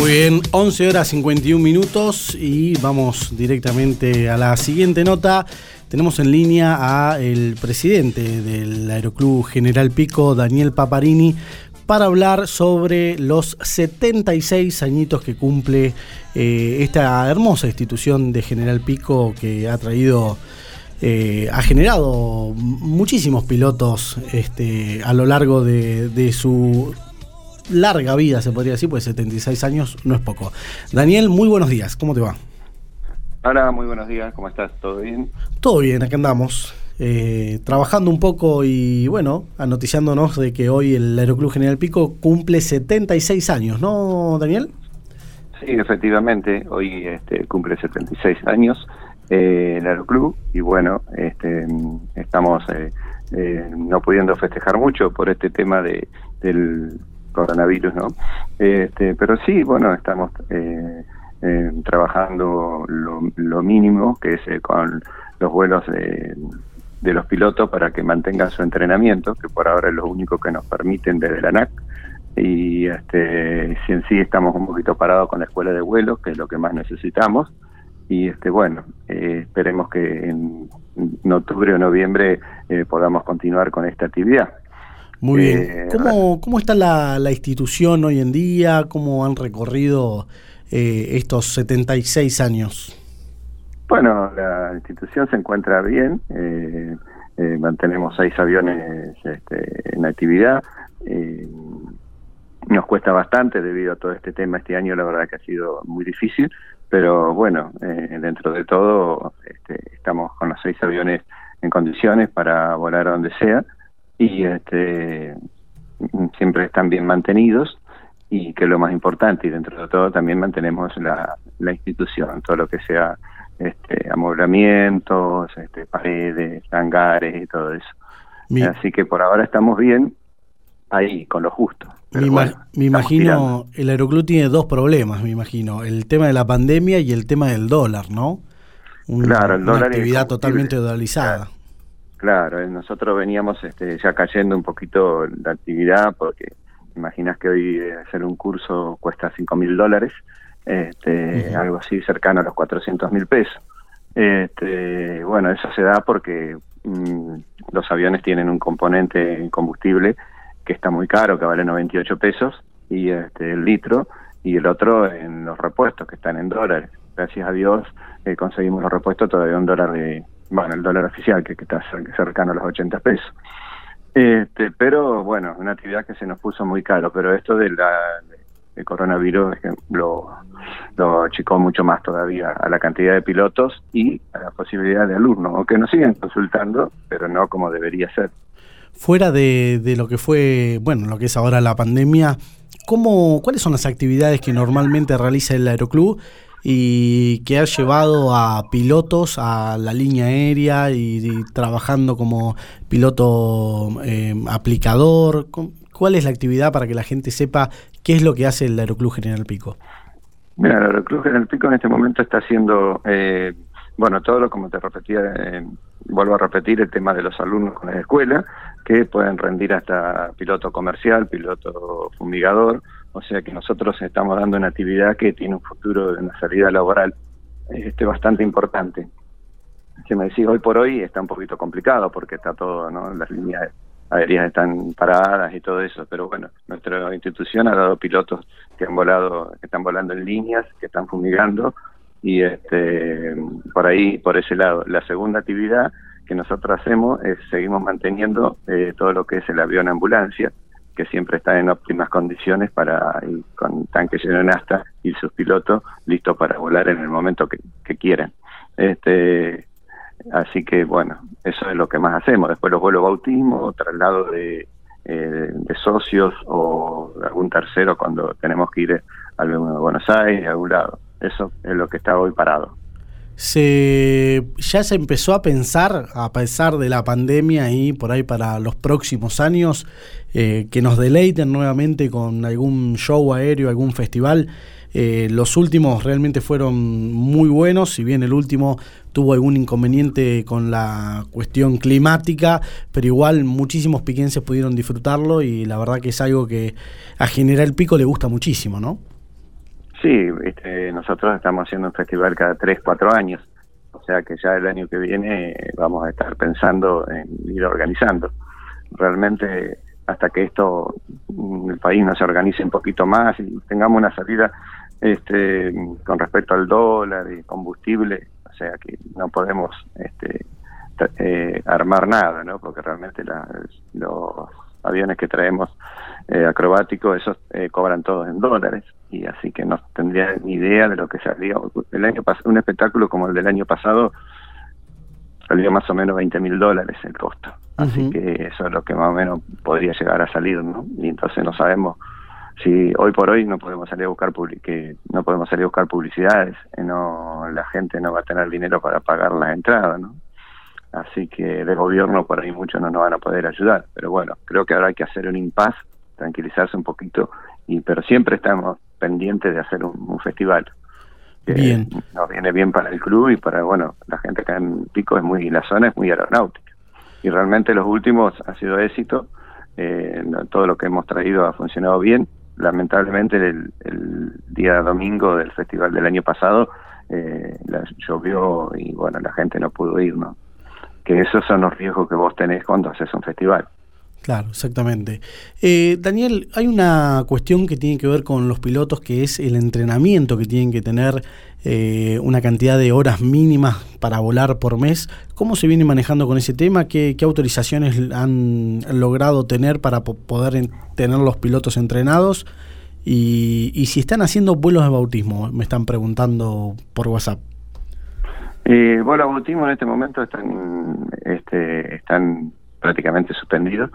Muy bien, 11 horas 51 minutos y vamos directamente a la siguiente nota. Tenemos en línea a el presidente del Aeroclub General Pico, Daniel Paparini, para hablar sobre los 76 añitos que cumple eh, esta hermosa institución de General Pico que ha traído, eh, ha generado muchísimos pilotos este, a lo largo de, de su larga vida, se podría decir, pues 76 años no es poco. Daniel, muy buenos días, ¿cómo te va? Hola, muy buenos días, ¿cómo estás? ¿Todo bien? Todo bien, acá andamos. Eh, trabajando un poco y bueno, anoticiándonos de que hoy el Aeroclub General Pico cumple 76 años, ¿no, Daniel? Sí, efectivamente, hoy este, cumple 76 años eh, el Aeroclub y bueno, este, estamos eh, eh, no pudiendo festejar mucho por este tema de, del coronavirus, ¿no? Este, pero sí, bueno, estamos eh, eh, trabajando lo, mínimo, que es eh, con los vuelos de, de, los pilotos para que mantengan su entrenamiento, que por ahora es lo único que nos permiten desde la ANAC. Y este, si en sí estamos un poquito parados con la escuela de vuelos, que es lo que más necesitamos. Y este, bueno, eh, esperemos que en, en octubre o noviembre eh, podamos continuar con esta actividad. Muy bien. Eh, ¿Cómo, ¿Cómo, está la, la, institución hoy en día? ¿Cómo han recorrido eh, estos 76 años? Bueno, la institución se encuentra bien. Eh, eh mantenemos seis aviones este, en actividad. Eh, nos cuesta bastante debido a todo este tema. Este año la verdad que ha sido muy difícil, pero bueno, dentro de todo este, estamos con los seis aviones en condiciones para volar a donde sea y este, siempre están bien mantenidos y que lo más importante y dentro de todo también mantenemos la, la institución, todo lo que sea este, amoblamientos, este, paredes, hangares y todo eso. Mi, Así que por ahora estamos bien ahí, con lo justo. Me, bueno, me imagino, el Aeroclub tiene dos problemas, me imagino, el tema de la pandemia y el tema del dólar, ¿no? Un, claro, el dólar una actividad totalmente dolarizada. Claro. Claro, nosotros veníamos este, ya cayendo un poquito la actividad porque imaginas que hoy hacer un curso cuesta cinco mil dólares, este, algo así cercano a los 400 mil pesos. Este, bueno, eso se da porque mmm, los aviones tienen un componente en combustible que está muy caro, que vale 98 pesos, y este, el litro, y el otro en los repuestos, que están en dólares. Gracias a Dios eh, conseguimos los repuestos todavía un dólar de bueno, el dólar oficial, que, está cercano a los 80 pesos. Este, pero bueno, una actividad que se nos puso muy caro, pero esto de la coronavirus lo, lo achicó mucho más todavía a la cantidad de pilotos y a la posibilidad de alumnos, aunque nos siguen consultando, pero no como debería ser. Fuera de, de lo que fue, bueno, lo que es ahora la pandemia, ¿cómo, ¿cuáles son las actividades que normalmente realiza el Aeroclub y que ha llevado a pilotos a la línea aérea y, trabajando como piloto eh, aplicador. ¿Cuál es la actividad para que la gente sepa qué es lo que hace el Aeroclub General Pico? Mira, el Aeroclub General Pico en este momento está haciendo, eh, bueno, todo lo como te repetía, eh, vuelvo a repetir el tema de los alumnos con la escuela, que pueden rendir hasta piloto comercial, piloto fumigador, o sea que nosotros estamos dando una actividad que tiene un futuro de una salida laboral este bastante importante. Si me decís hoy por hoy está un poquito complicado porque está todo, ¿no? Las líneas aéreas están paradas y todo eso, pero bueno, nuestra institución ha dado pilotos que han volado, que están volando en líneas, que están fumigando y este por ahí, por ese lado. La segunda actividad que nosotros hacemos es seguimos manteniendo eh, todo lo que es el avión ambulancia, que siempre está en óptimas condiciones para ir con tanque lleno nafta y sus pilotos listos para volar en el momento que, que quieran. Este, así que bueno, eso es lo que más hacemos. Después los vuelos bautismo, traslado de, eh, de socios o algún tercero cuando tenemos que ir a Buenos Aires, a algún lado. Eso es lo que está hoy parado se ya se empezó a pensar, a pesar de la pandemia y por ahí para los próximos años, eh, que nos deleiten nuevamente con algún show aéreo, algún festival. Eh, los últimos realmente fueron muy buenos, si bien el último tuvo algún inconveniente con la cuestión climática, pero igual muchísimos piquenses pudieron disfrutarlo y la verdad que es algo que a General Pico le gusta muchísimo, ¿no? Sí, este, nosotros estamos haciendo un festival cada tres, cuatro años, o sea que ya el año que viene vamos a estar pensando en ir organizando. Realmente hasta que esto, mm, el país no se organice un poquito más y tengamos una salida este, con respecto al dólar y combustible, o sea que no podemos este, eh, armar nada, ¿no? Porque realmente los aviones que traemos eh, acrobáticos, esos eh, cobran todos en dólares y así que no tendría ni idea de lo que salía. El año pasado, un espectáculo como el del año pasado salió más o menos 20 mil dólares el costo. Así que eso es lo que más o menos podría llegar a salir, ¿no? Y entonces no sabemos si hoy por hoy no podemos salir a buscar que no podemos salir a buscar publicidades, no la gente no va a tener dinero para pagar las entradas, ¿no? Así que de gobierno por ahí muchos no nos van a poder ayudar, pero bueno, creo que ahora hay que hacer un impas, tranquilizarse un poquito y pero siempre estamos pendientes de hacer un, festival. Bien. Nos viene bien para el club y para, bueno, la gente acá en Pico es muy, la zona es muy aeronáutica. Y realmente los últimos ha sido éxito, eh, todo lo que hemos traído ha funcionado bien. Lamentablemente el, día domingo del festival del año pasado eh, llovió y bueno, la gente no pudo ir, ¿no? Que esos son los riesgos que vos tenés cuando haces un festival. Claro, exactamente. Eh, Daniel, hay una cuestión que tiene que ver con los pilotos, que es el entrenamiento que tienen que tener eh, una cantidad de horas mínimas para volar por mes. ¿Cómo se viene manejando con ese tema? ¿Qué, autorizaciones han logrado tener para poder tener los pilotos entrenados? Y, si están haciendo vuelos de bautismo, me están preguntando por WhatsApp. Vuelos de bautismo en este momento están, este, están prácticamente suspendido.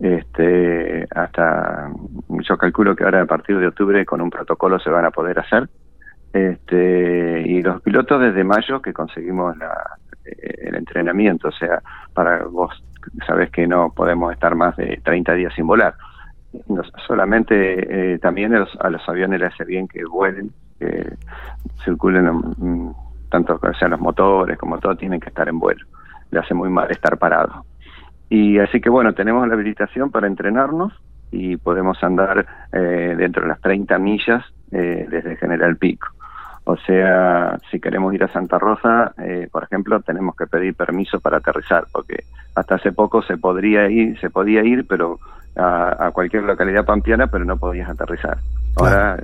Este, hasta yo calculo que ahora a partir de octubre con un protocolo se van a poder hacer. Este, y los pilotos desde mayo que conseguimos eh, el entrenamiento, o sea, para vos sabés que no podemos estar más de 30 días sin volar. solamente eh, también a los, aviones les hace bien que vuelen, que circulen tanto sean los motores como todo, tienen que estar en vuelo. Le hace muy mal estar parado. Y así que bueno, tenemos la habilitación para entrenarnos y podemos andar eh, dentro de las 30 millas eh, desde General Pico. O sea, si queremos ir a Santa Rosa, eh, por ejemplo, tenemos que pedir permiso para aterrizar, porque hasta hace poco se podría ir, se podía ir, pero a, cualquier localidad pampeana, pero no podías aterrizar. Ahora,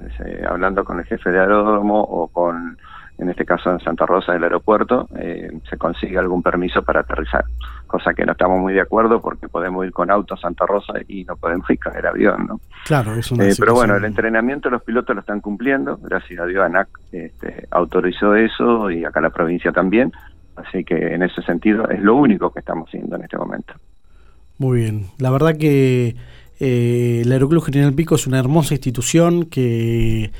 hablando con el jefe de aeródromo o con en este caso en Santa Rosa del aeropuerto, eh, se consigue algún permiso para aterrizar, cosa que no estamos muy de acuerdo porque podemos ir con auto a Santa Rosa y no podemos ir con el avión, ¿no? Claro, es una eh, Pero bueno, el entrenamiento los pilotos lo están cumpliendo, gracias a Dios ANAC este, autorizó eso y acá la provincia también, así que en ese sentido es lo único que estamos haciendo en este momento. Muy bien, la verdad que eh, el Aeroclub General Pico es una hermosa institución que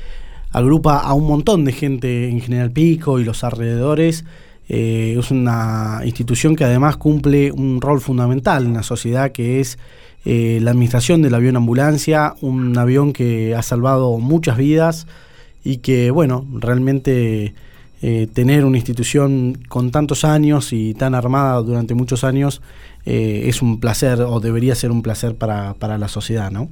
agrupa a un montón de gente en General Pico y los alrededores. Eh, es una institución que además cumple un rol fundamental en la sociedad que es eh, la administración del avión ambulancia, un avión que ha salvado muchas vidas y que, bueno, realmente eh, tener una institución con tantos años y tan armada durante muchos años es un placer o debería ser un placer para, para la sociedad, ¿no?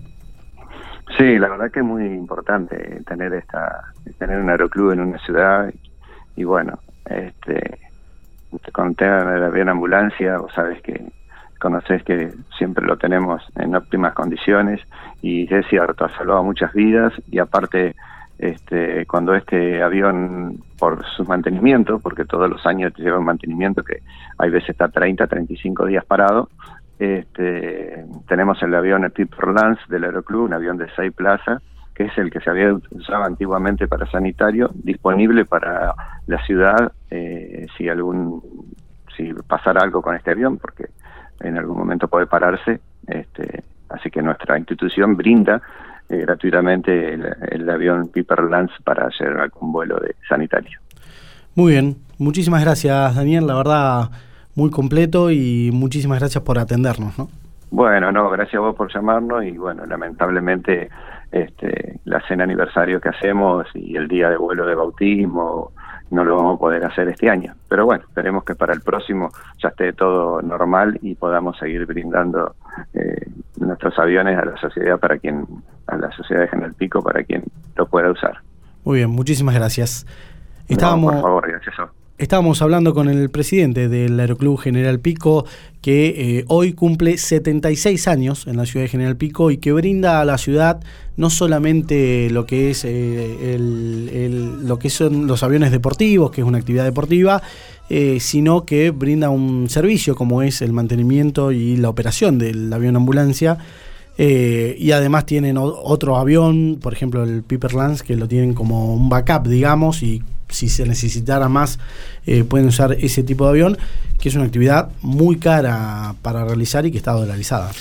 Sí, la verdad que es muy importante tener esta tener un aeroclub en una ciudad y, bueno, este de la bien ambulancia, vos sabes que conoces que siempre lo tenemos en óptimas condiciones y es cierto, ha salvado muchas vidas y aparte este cuando este avión por su mantenimiento, porque todos los años lleva un mantenimiento que hay veces está 30, 35 días parado, este, tenemos el avión el Piper Lance del Aeroclub, un avión de seis plazas, que es el que se había usado antiguamente para sanitario, disponible para la ciudad eh, si algún si pasara algo con este avión, porque en algún momento puede pararse. Este, así que nuestra institución brinda eh, gratuitamente el, el, avión Piper Lance para hacer algún vuelo de sanitario. Muy bien, muchísimas gracias Daniel, la verdad muy completo y muchísimas gracias por atendernos, ¿no? Bueno, no, gracias a vos por llamarnos y bueno, lamentablemente este, la cena aniversario que hacemos y el día de vuelo de bautismo no lo vamos a poder hacer este año. Pero bueno, esperemos que para el próximo ya esté todo normal y podamos seguir brindando eh, nuestros aviones a la sociedad para quien, a la sociedad de General Pico para quien lo pueda usar. Muy bien, muchísimas gracias. Estábamos, por favor, gracias. Estábamos hablando con el presidente del Aeroclub General Pico, que eh, hoy cumple 76 años en la ciudad de General Pico y que brinda a la ciudad no solamente lo que es eh, lo que son los aviones deportivos, que es una actividad deportiva, eh, sino que brinda un servicio como es el mantenimiento y la operación del avión ambulancia. Y además tienen otro avión, por ejemplo el Piper Lance, que lo tienen como un backup, digamos, y si se necesitara más, eh, pueden usar ese tipo de avión, que es una actividad muy cara para realizar y que está dolarizada.